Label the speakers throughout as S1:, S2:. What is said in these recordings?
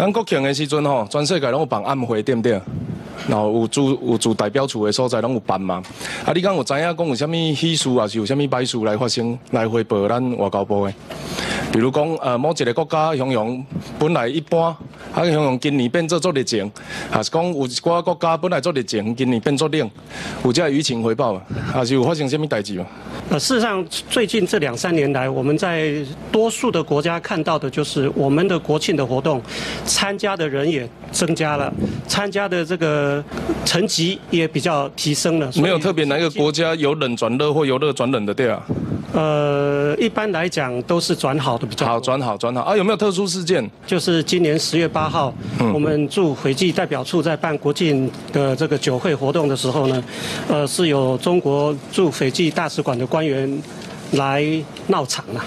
S1: 咱国庆的时阵吼，全世界拢有办暗会，对不对？然后有驻有驻代表处的所在拢有办嘛。啊，你讲有知影讲有啥物喜事，还是有啥物歹事来发生，来汇报咱外交部的？比如讲，呃，某一个国家形容本来一般，啊，形容今年变做做热情，还是讲有一寡国家本来做热情，今年变做冷，有这舆情回报嘛？还是有发生什么代志嘛？
S2: 呃，事实上，最近这两三年来，我们在多数的国家看到的就是我们的国庆的活动，参加的人也增加了，参加的这个层级也比较提升了。
S1: 没有特别哪个国家由冷转热或由热转冷的，对啊？
S2: 呃，一般来讲都是转好的比较
S1: 好，转好转好啊！有没有特殊事件？
S2: 就是今年十月八号，我们驻斐济代表处在办国庆的这个酒会活动的时候呢，呃，是有中国驻斐济大使馆的官员来闹场了。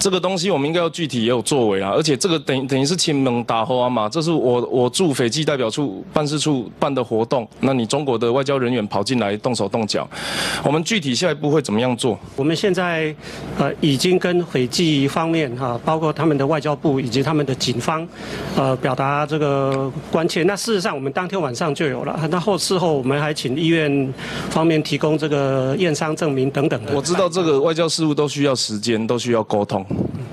S1: 这个东西我们应该要具体也有作为啊，而且这个等等于是亲门打花嘛，这是我我驻斐济代表处办事处办的活动，那你中国的外交人员跑进来动手动脚，我们具体下一步会怎么样做？
S2: 我们现在呃已经跟斐济方面哈，包括他们的外交部以及他们的警方，呃表达这个关切。那事实上我们当天晚上就有了，那后事后我们还请医院方面提供这个验伤证明等等。
S1: 我知道这个外交事务都需要时间，都需要沟通。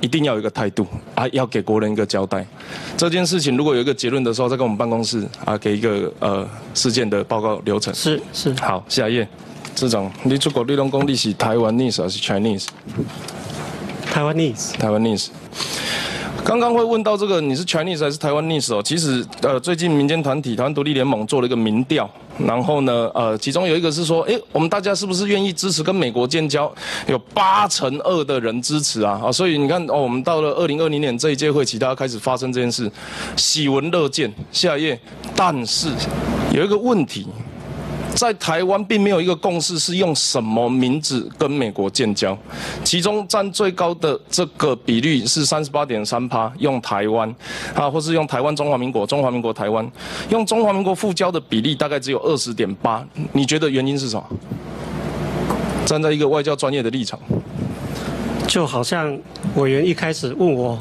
S1: 一定要有一个态度啊，要给国人一个交代。这件事情如果有一个结论的时候，再跟我们办公室啊，给一个呃事件的报告流程。
S2: 是是。
S1: 好，下一页，市长，你出国立龙公你是台湾 nese 还是 Chinese？
S2: 台湾 nese。
S1: 台湾 nese。刚刚会问到这个，你是 Chinese 还是台湾 nese 哦？其实呃，最近民间团体台湾独立联盟做了一个民调。然后呢，呃，其中有一个是说，诶，我们大家是不是愿意支持跟美国建交？有八成二的人支持啊，啊，所以你看，哦，我们到了二零二零年这一届会期，大家开始发生这件事，喜闻乐见。下一页，但是有一个问题。在台湾并没有一个共识是用什么名字跟美国建交，其中占最高的这个比率是三十八点三趴用台湾，啊，或是用台湾中华民国中华民国台湾，用中华民国复交的比例大概只有二十点八，你觉得原因是什么？站在一个外交专业的立场，
S2: 就好像委员一开始问我，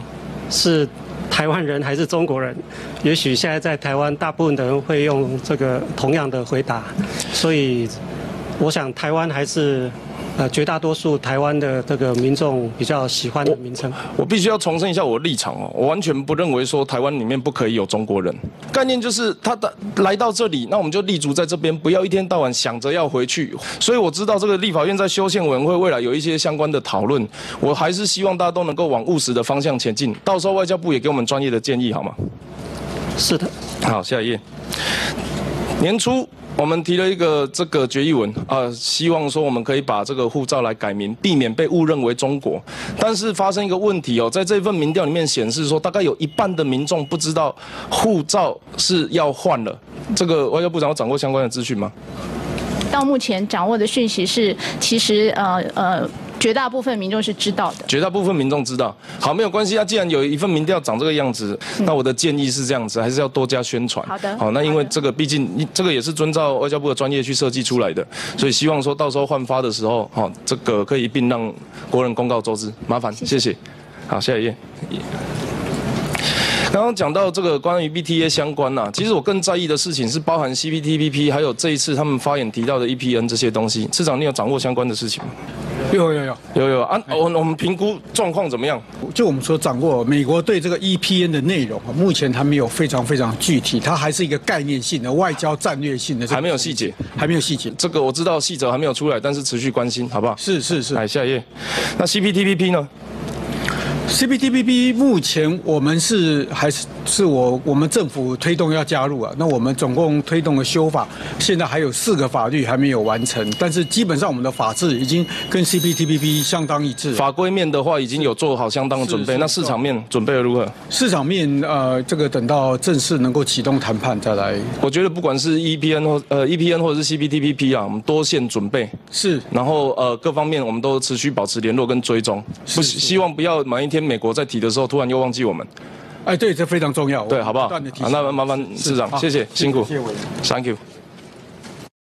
S2: 是。台湾人还是中国人？也许现在在台湾，大部分的人会用这个同样的回答，所以我想台湾还是。呃，绝大多数台湾的这个民众比较喜欢的名称。
S1: 我必须要重申一下我的立场哦，我完全不认为说台湾里面不可以有中国人。概念就是他的来到这里，那我们就立足在这边，不要一天到晚想着要回去。所以我知道这个立法院在修宪委员会未来有一些相关的讨论，我还是希望大家都能够往务实的方向前进。到时候外交部也给我们专业的建议，好吗？
S2: 是的。
S1: 好，下一页。年初。我们提了一个这个决议文啊，希望说我们可以把这个护照来改名，避免被误认为中国。但是发生一个问题哦，在这份民调里面显示说，大概有一半的民众不知道护照是要换了。这个外交部长有掌握相关的资讯吗？
S3: 到目前掌握的讯息是，其实呃呃。绝大部分民众是知道的。
S1: 绝大部分民众知道，好，没有关系啊。既然有一份民调长这个样子，那我的建议是这样子，还是要多加宣传。
S3: 好的。
S1: 好，那因为这个毕竟这个也是遵照外交部的专业去设计出来的，所以希望说到时候换发的时候，哈，这个可以一并让国人公告周知。麻烦，谢谢。好，下一页。刚刚讲到这个关于 BTA 相关呐，其实我更在意的事情是包含 CPTPP，还有这一次他们发言提到的 EPN 这些东西。市长，你有掌握相关的事情吗？
S4: 有有有
S1: 有有啊！我我们评估状况怎么样？
S4: 就我们所掌握，美国对这个 EPN 的内容，目前还没有非常非常具体，它还是一个概念性的外交战略性的，
S1: 还没有细节，
S4: 还没有细节。
S1: 这个我知道细则还没有出来，但是持续关心，好不好？
S4: 是是是。
S1: 来下一页，那 CPTPP 呢
S4: ？CPTPP 目前我们是还是是我我们政府推动要加入啊？那我们总共推动的修法，现在还有四个法律还没有完成，但是基本上我们的法制已经跟 CPTPP 相当一致。
S1: 法规面的话已经有做好相当的准备，那市场面准备的如何？
S4: 市场面呃，这个等到正式能够启动谈判再来。
S1: 我觉得不管是 EPN 或呃 EPN 或者是 CPTPP 啊，我们多线准备
S4: 是，
S1: 然后呃各方面我们都持续保持联络跟追踪，不希望不要满一天。美国在提的时候，突然又忘记我们。
S4: 哎，对，这非常重要。
S1: 对，好不好？啊，那麻烦市长，谢谢，辛苦，谢谢 t h a n k you。